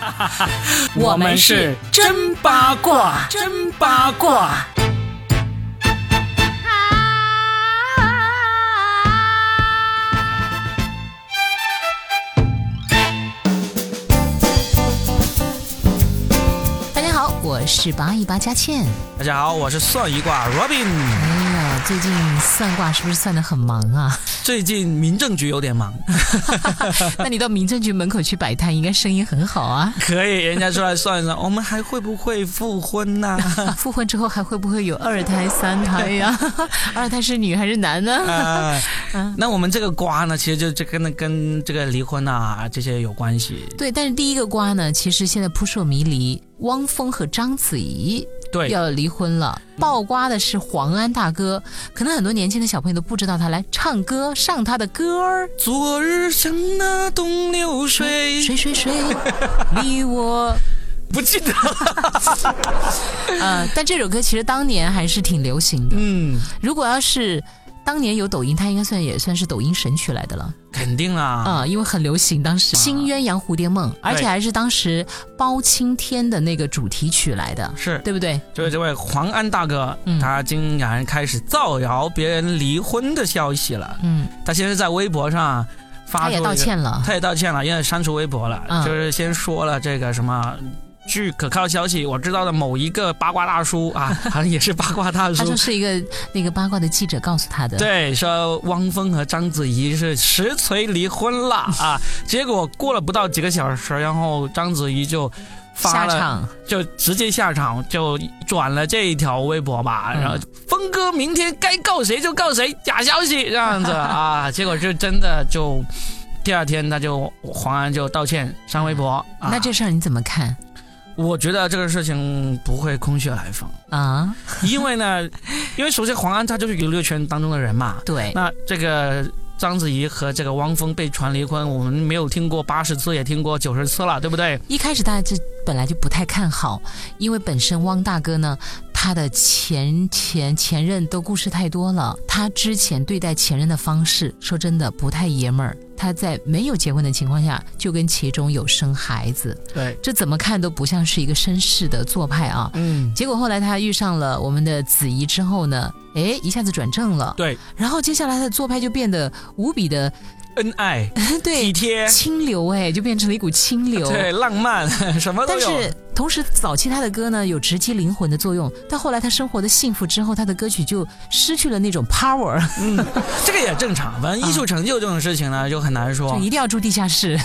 我们是真八卦，真八卦。大家好，我是八一八佳倩。大家好，我是算一卦 Robin。最近算卦是不是算的很忙啊？最近民政局有点忙，那你到民政局门口去摆摊，应该生意很好啊。可以，人家出来算一算，我们还会不会复婚呐、复婚之后还会不会有二胎、三胎呀、二胎是女还是男呢？呃，那我们这个瓜呢，其实就这跟跟这个离婚啊这些有关系。对，但是第一个瓜呢，其实现在扑朔迷离，汪峰和章子怡对，要离婚了。爆瓜的是黄安大哥，可能很多年轻的小朋友都不知道他来唱歌，上他的歌儿。昨日像那东流水，水水水，你我不记得。呃，但这首歌其实当年还是挺流行的。嗯，如果要是当年有抖音，它应该算也算是抖音神曲来的了肯定啊。啊、因为很流行当时《新鸳鸯蝴蝶梦》，而且还是当时包青天的那个主题曲来的，是，对不对？就是这位黄安大哥，嗯他竟然开始造谣别人离婚的消息了。嗯，他先是在微博上发他也道，歉了。他也道歉了，因为删除微博了，嗯就是先说了这个什么。据可靠消息，我知道的某一个八卦大叔啊，好像也是八卦大叔他就，是一个那个八卦的记者告诉他的。对，说汪峰和章子怡是实锤离婚了啊。结果过了不到几个小时，然后章子怡就发了，下场，就直接下场，就转了这一条微博吧。嗯然后峰哥明天该告谁就告谁，假消息这样子 啊。结果就真的就第二天他就黄安就道歉上微博。啊、那这事儿你怎么看我觉得这个事情不会空穴来风，啊？因为呢，因为首先黄安他就是娱乐圈当中的人嘛，对，那这个章子怡和这个汪峰被传离婚，我们没有听过八十次，也听过九十次了，对不对？一开始大家就本来就不太看好，因为本身汪大哥呢，他的前前前任都故事太多了，他之前对待前任的方式，说真的不太爷们儿。他在没有结婚的情况下，就跟其中有生孩子，对，这怎么看都不像是一个绅士的做派啊。嗯，结果后来他遇上了我们的子怡之后呢，哎，一下子转正了。对，然后接下来他的做派就变得无比的恩爱、体对贴，清流，哎，就变成了一股清流。对，浪漫，什么都有。但是同时，早期他的歌呢有直击灵魂的作用，但后来他生活的幸福之后，他的歌曲就失去了那种 power，嗯，这个也正常。反正 艺术成就这种事情呢，就很难说就。一定要住地下室。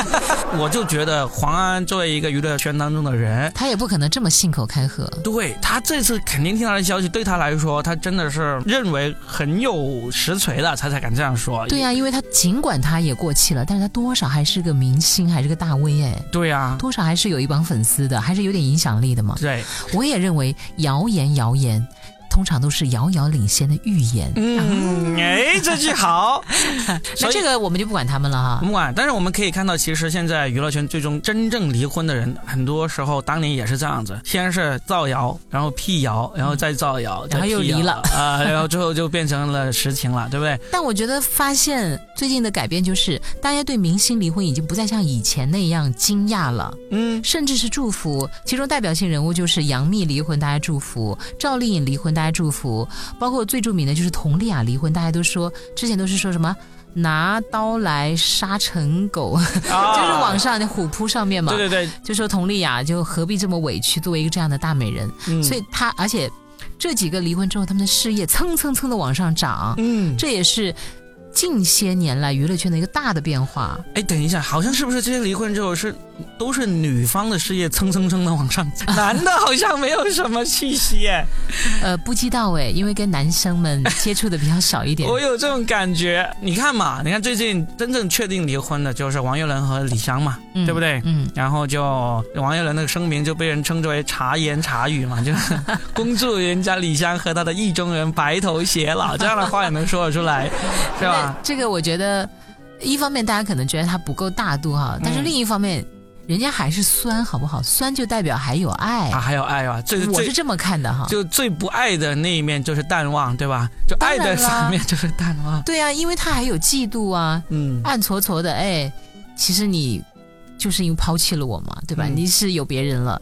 我就觉得黄安作为一个娱乐圈当中的人，他也不可能这么信口开河。对他这次肯定听到的消息，对他来说，他真的是认为很有实锤的，他才敢这样说。对呀、因为他尽管他也过气了，但是他多少还是个明星，还是个大 V 哎，对呀、多少还是有一帮粉丝的，还是有点影响力的嘛。对，我也认为谣言谣言。通常都是遥遥领先的预言，嗯，哎，这句好。那这个我们就不管他们了哈。不管，但是我们可以看到，其实现在娱乐圈最终真正离婚的人，很多时候当年也是这样子，先是造谣，然后辟谣，然后再造谣，然后又离了啊、然后最后就变成了实情了，对不对？但我觉得发现最近的改变就是，大家对明星离婚已经不再像以前那样惊讶了，嗯，甚至是祝福。其中代表性人物就是杨幂离婚，大家祝福；赵丽颖离婚，大家祝福。包括最著名的就是佟丽娅离婚，大家都说之前都是说什么拿刀来杀成狗，啊。就是网上那虎扑上面嘛，对对对，就说佟丽娅就何必这么委屈，作为一个这样的大美人，嗯，所以她而且这几个离婚之后，他们的事业蹭蹭蹭的往上涨。嗯，这也是近些年来娱乐圈的一个大的变化。哎，等一下，好像是不是这些离婚之后是都是女方的事业蹭蹭蹭的往上，男的好像没有什么气息哎，呃，不知道哎，因为跟男生们接触的比较少一点。我有这种感觉。你看嘛，你看最近真正确定离婚的就是王岳伦和李湘嘛，嗯对不对？嗯，然后就王岳伦那个声明就被人称之为茶言茶语嘛，就 恭祝人家李湘和他的意中人白头偕老，这样的话也能说得出来，是吧？那这个我觉得，一方面大家可能觉得他不够大度哈，但是嗯另一方面，人家还是酸，好不好？酸就代表还有爱，啊，还有爱啊，最最我是这么看的哈。就最不爱的那一面就是淡忘，对吧？就爱的当然啦反面就是淡忘。对啊，因为他还有嫉妒啊，嗯，暗搓搓的，哎，其实你就是因为抛弃了我嘛，对吧？嗯你是有别人了，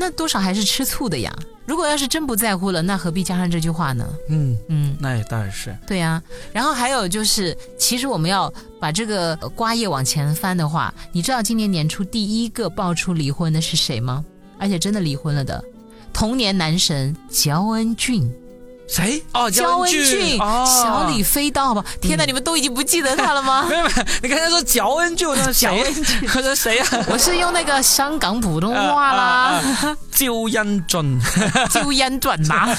那多少还是吃醋的呀。如果要是真不在乎了，那何必加上这句话呢？嗯，嗯，那也当然是。对呀、然后还有就是，其实我们要把这个呃瓜叶往前翻的话，你知道今年年初第一个爆出离婚的是谁吗？而且真的离婚了的，童年男神焦恩俊。谁？哦，焦恩俊，俊，哦、小李飞刀，好不好？天哪，你们都已经不记得他了吗？没有没有，你刚才说焦恩俊，我说 谁？我说谁呀、啊？我是用那个香港普通话啦，焦恩俊，就烟转拿，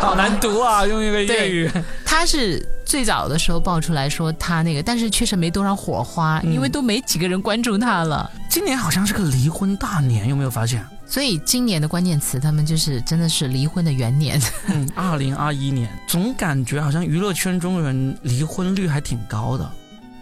好难读啊，用一个粤语。他是最早的时候爆出来说他那个，但是确实没多少火花，嗯因为都没几个人关注他了。今年好像是个离婚大年，有没有发现？所以今年的关键词，他们就是真的是离婚的元年。嗯，二零二一年，总感觉好像娱乐圈中人离婚率还挺高的，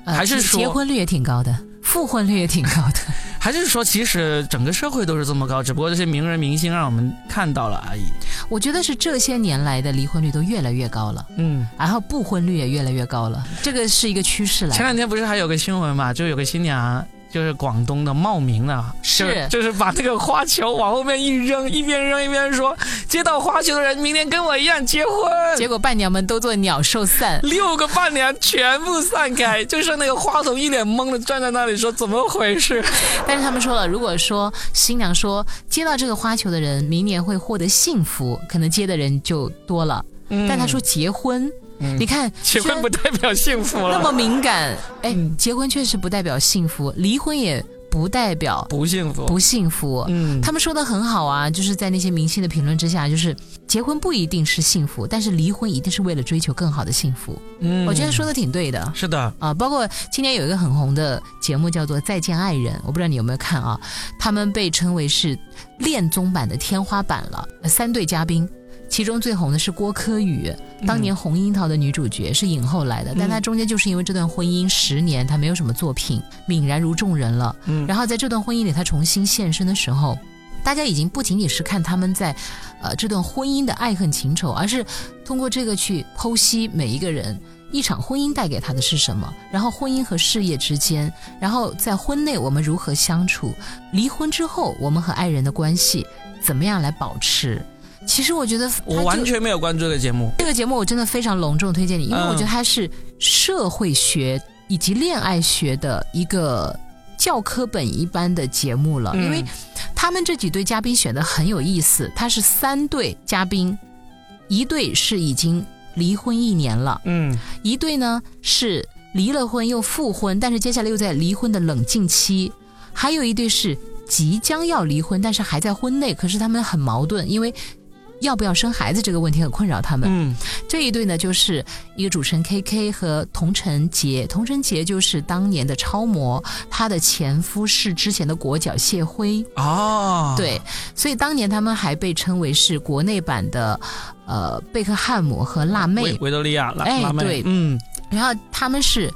呃还是说结婚率也挺高的，复婚率也挺高的。还是说其实整个社会都是这么高，只不过这些名人明星让我们看到了而已。我觉得是这些年来的离婚率都越来越高了，嗯，然后不婚率也越来越高了，这个是一个趋势来。前两天不是还有个新闻嘛，就有个新娘。就是广东的茂名的，是就就是把这个花球往后面一扔，一边扔一边说，接到花球的人明年跟我一样结婚。结果伴娘们都做鸟兽散，六个伴娘全部散开，就剩那个花童一脸懵的站在那里说怎么回事？但是他们说了，如果说新娘说接到这个花球的人明年会获得幸福，可能接的人就多了。嗯但他说结婚，嗯你看结婚不代表幸福了，那么敏感，哎，嗯结婚确实不代表幸福，离婚也不代表不幸福。不幸福。嗯，他们说的很好啊，就是在那些明星的评论之下，就是结婚不一定是幸福，但是离婚一定是为了追求更好的幸福。嗯我觉得说的挺对的。是的，啊，包括今年有一个很红的节目叫做《再见爱人》，我不知道你有没有看啊？他们被称为是恋综版的天花板了，呃三对嘉宾。其中最红的是郭柯宇，当年《红樱桃》的女主角是影后来的，但她中间就是因为这段婚姻十年，她没有什么作品，泯然如众人了。嗯然后在这段婚姻里，她重新现身的时候，大家已经不仅仅是看他们在，呃，这段婚姻的爱恨情仇，而是通过这个去剖析每一个人一场婚姻带给他的是什么，然后婚姻和事业之间，然后在婚内我们如何相处，离婚之后我们和爱人的关系怎么样来保持。其实我觉得我完全没有关注这个节目。这个节目我真的非常隆重推荐你，因为嗯我觉得它是社会学以及恋爱学的一个教科本一般的节目了。嗯因为他们这几对嘉宾选的很有意思，他是三对嘉宾，一对是已经离婚一年了，嗯一对呢是离了婚又复婚，但是接下来又在离婚的冷静期，还有一对是即将要离婚，但是还在婚内，可是他们很矛盾，因为。要不要生孩子这个问题很困扰他们。嗯这一对呢，就是一个主持人 K K 和童晨杰。童晨杰就是当年的超模，他的前夫是之前的国脚谢辉。哦，对，所以当年他们还被称为是国内版的呃贝克汉姆和辣妹维。维多利亚辣哎辣妹，对嗯然后他们是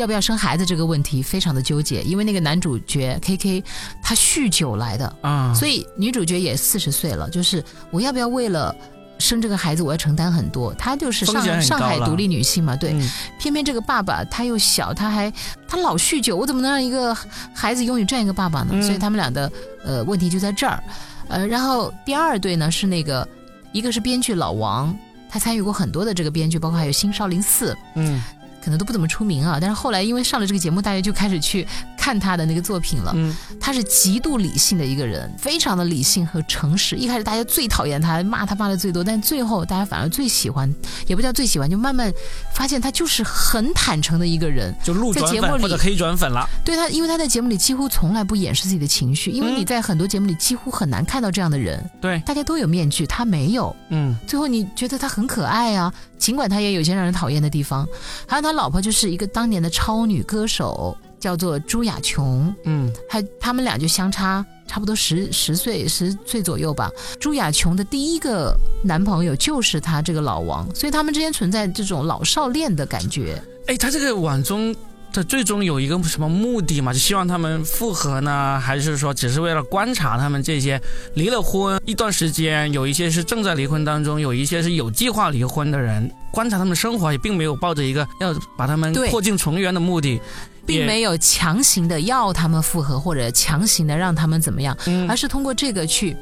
要不要生孩子这个问题非常的纠结，因为那个男主角 K K 他酗酒来的，啊，所以女主角也四十岁了，就是我要不要为了。生这个孩子，我要承担很多。她就是上上海独立女性嘛，对。嗯偏偏这个爸爸他又小，他还他老酗酒，我怎么能让一个孩子拥有这样一个爸爸呢？嗯所以他们俩的呃问题就在这儿。呃，然后第二对呢是那个一个是编剧老王，他参与过很多的这个编剧，包括还有《新少林寺》。嗯可能都不怎么出名啊，但是后来因为上了这个节目，大家就开始去看他的那个作品了。嗯他是极度理性的一个人，非常的理性和诚实。一开始大家最讨厌他，骂他骂的最多，但最后大家反而最喜欢，也不叫最喜欢，就慢慢发现他就是很坦诚的一个人。就路转在节目里粉或者黑转粉了。对他，因为他在节目里几乎从来不掩饰自己的情绪，因为嗯你在很多节目里几乎很难看到这样的人，对，大家都有面具，他没有。嗯最后你觉得他很可爱啊，尽管他也有些让人讨厌的地方。还有他老婆就是一个当年的超女歌手，叫做朱雅琼，嗯还他们俩就相差差不多十十岁十岁左右吧。朱雅琼的第一个男朋友就是他这个老王，所以他们之间存在这种老少恋的感觉。哎，他这个网中的最终有一个什么目的嘛？就希望他们复合呢，还是说只是为了观察他们这些离了婚一段时间，有一些是正在离婚当中，有一些是有计划离婚的人，观察他们生活，也并没有抱着一个要把他们破镜重圆的目的。并没有强行的要他们复合或者强行的让他们怎么样，嗯而是通过这个去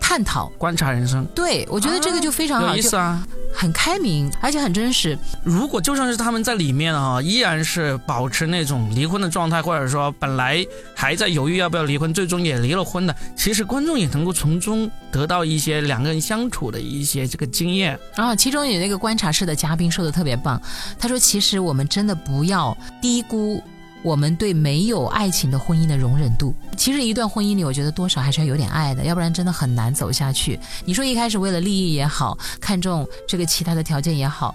探讨。观察人生对，我觉得这个就非常好，意思啊。很开明，而且很真实。如果就算是他们在里面啊，依然是保持那种离婚的状态，或者说本来还在犹豫要不要离婚，最终也离了婚的，其实观众也能够从中得到一些两个人相处的一些这个经验。然后其中有那个观察室的嘉宾说的特别棒，他说：“其实我们真的不要低估我们对没有爱情的婚姻的容忍度。其实一段婚姻里，我觉得多少还是要有点爱的，要不然真的很难走下去。你说一开始为了利益也好，看重这个其他的条件也好，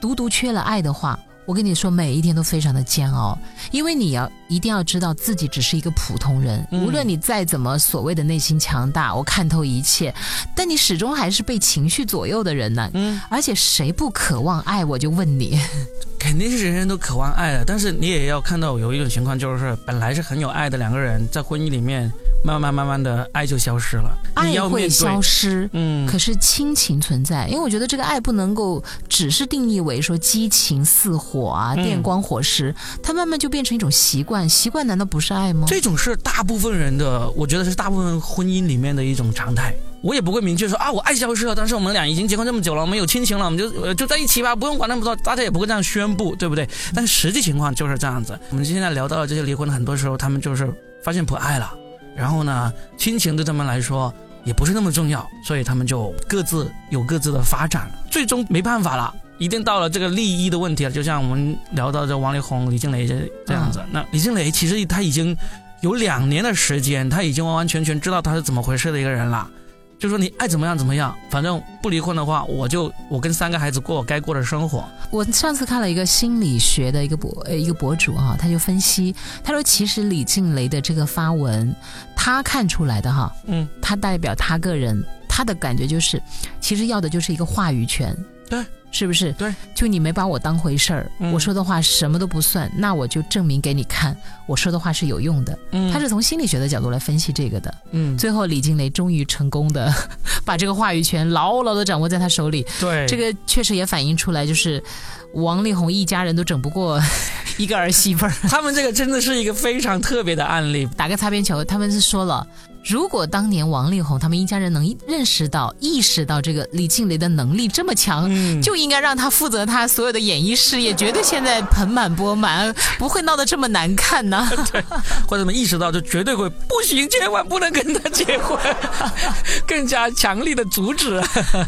独独缺了爱的话。”我跟你说，每一天都非常的煎熬，因为你要一定要知道自己只是一个普通人，嗯无论你再怎么所谓的内心强大，我看透一切，但你始终还是被情绪左右的人呢。嗯，而且谁不渴望爱？我就问你，肯定是人人都渴望爱的，但是你也要看到有一种情况，就是本来是很有爱的两个人，在婚姻里面慢慢慢慢的爱就消失了，你爱会消失。嗯，可是亲情存在，因为我觉得这个爱不能够只是定义为说激情似火啊、嗯电光火石，它慢慢就变成一种习惯。习惯难道不是爱吗？这种是大部分人的，我觉得是大部分婚姻里面的一种常态。我也不会明确说啊，我爱消失了，但是我们俩已经结婚这么久了，我们有亲情了，我们就呃就在一起吧，不用管那么多，大家也不会这样宣布，对不对？但是实际情况就是这样子。我们现在聊到了这些离婚，很多时候他们就是发现不爱了，然后呢，亲情对他们来说也不是那么重要，所以他们就各自有各自的发展，最终没办法了。一定到了这个利益的问题了，就像我们聊到这王力宏、李静蕾这这样子。那李静蕾其实他已经有两年的时间，他已经完完全全知道他是怎么回事的一个人了。就说你爱怎么样怎么样，反正不离婚的话，我就我跟三个孩子过我该过的生活。我上次看了一个心理学的一个博呃一个博主哈、他就分析，他说其实李静蕾的这个发文，他看出来的哈，嗯，他代表他个人，他的感觉就是，其实要的就是一个话语权，对，是不是？对，就你没把我当回事儿，嗯我说的话什么都不算，那我就证明给你看，我说的话是有用的。嗯他是从心理学的角度来分析这个的。嗯，最后，李金雷终于成功的 把这个话语权牢牢的掌握在他手里，对这个确实也反映出来，就是王力宏一家人都整不过 一个儿媳妇儿。他们这个真的是一个非常特别的案例。打个擦边球，他们是说了，如果当年王力宏他们一家人能认识到、意识到这个李庆雷的能力这么强，嗯，就应该让他负责他所有的演艺事业，绝对现在盆满钵满，不会闹得这么难看呢。或者他们意识到，就绝对会不行，千万不能跟他结婚，更加强力的阻止。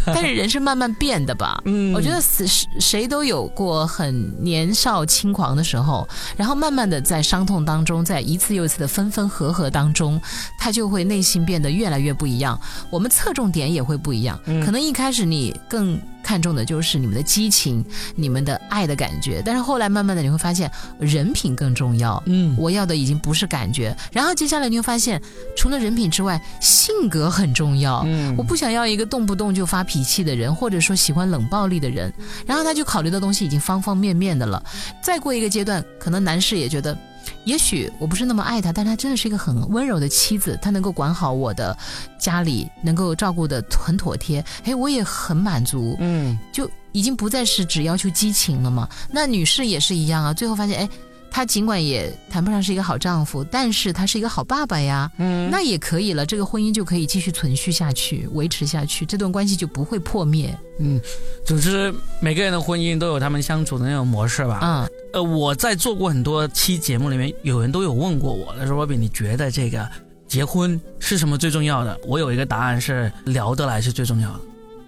但是人是慢慢变的吧？嗯我觉得死谁谁都有过很年少轻狂的时候，然后慢慢的在伤痛当中，在一次又一次的分分合合当中，他就会内心变得越来越不一样。我们侧重点也会不一样，嗯可能一开始你更看重的就是你们的激情、你们的爱的感觉，但是后来慢慢的你会发现人品更重要。嗯，我要的已经不是感觉，然后接下来你会发现，除了人品之外，性格很重要。嗯我不想要一个动不动就发脾气的人，或者说喜欢冷暴力的人。然后他就考虑的东西已经方方面面的了。再过一个阶段，可能男士也觉得，也许我不是那么爱他，但他真的是一个很温柔的妻子，他能够管好我的家里，能够照顾的很妥帖，哎，我也很满足。嗯就已经不再是只要求激情了嘛。那女士也是一样啊，最后发现，哎，他尽管也谈不上是一个好丈夫，但是他是一个好爸爸呀，嗯，那也可以了，这个婚姻就可以继续存续下去，维持下去，这段关系就不会破灭。嗯，总之每个人的婚姻都有他们相处的那种模式吧。嗯，呃，我在做过很多期节目里面，有人都有问过我，他说 Robin，你觉得这个结婚是什么最重要的？我有一个答案是聊得来是最重要的，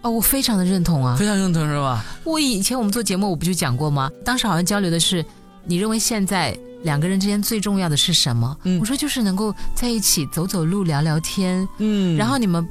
哦，我非常的认同啊。非常认同是吧？我以前我们做节目，我不就讲过吗？当时好像交流的是，你认为现在两个人之间最重要的是什么？嗯我说就是能够在一起走走路、聊聊天，嗯然后你们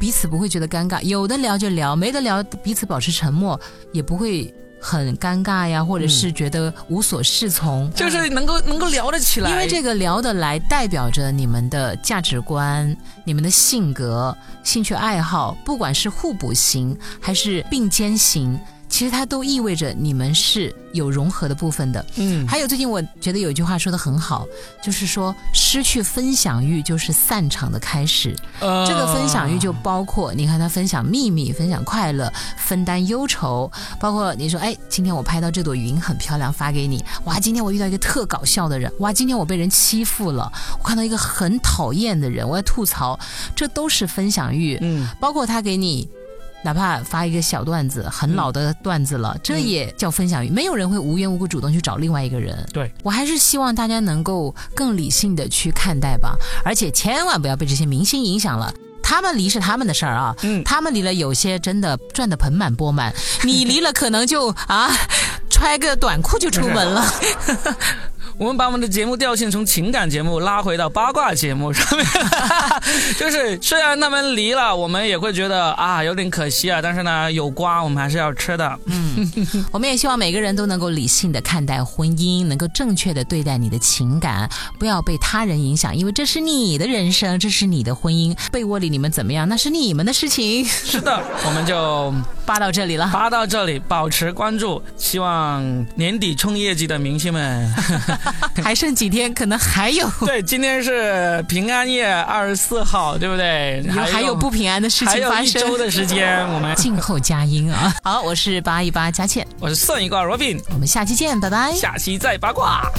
彼此不会觉得尴尬，有的聊就聊，没得聊彼此保持沉默，也不会很尴尬呀，或者是觉得无所适从。就是能够能够聊得起来，因为这个聊得来，代表着你们的价值观、你们的性格、兴趣爱好，不管是互补型还是并肩型，其实它都意味着你们是有融合的部分的。嗯，还有最近我觉得有一句话说的很好，就是说失去分享欲就是散场的开始。呃这个分享欲就包括，你看他分享秘密、分享快乐、分担忧愁，包括你说，哎，今天我拍到这朵云很漂亮，发给你。哇，今天我遇到一个特搞笑的人，哇，今天我被人欺负了，我看到一个很讨厌的人，我要吐槽，这都是分享欲。嗯，包括他给你。哪怕发一个小段子，很老的段子了，这也叫分享欲。没有人会无缘无故主动去找另外一个人。对我还是希望大家能够更理性的去看待吧，而且千万不要被这些明星影响了。他们离是他们的事儿啊，嗯他们离了，有些真的赚得盆满钵满，你离了可能就啊，揣个短裤就出门了。我们把我们的节目调性从情感节目拉回到八卦节目 上面，就是虽然他们离了，我们也会觉得啊有点可惜啊，但是呢有瓜我们还是要吃的。嗯 我们也希望每个人都能够理性的看待婚姻，能够正确的对待你的情感，不要被他人影响，因为这是你的人生，这是你的婚姻。被窝里你们怎么样，那是你们的事情。是的，我们就扒 到这里了，扒到这里，保持关注，希望年底冲业绩的明星们。还剩几天，可能还有 对，今天是平安夜，二十四号，对不对？有还有不平安的事情还有一。周的时间，我们 静候佳音啊！好，我是八一八佳倩，我是算一卦 Robin，我们下期见，拜拜。下期再八卦。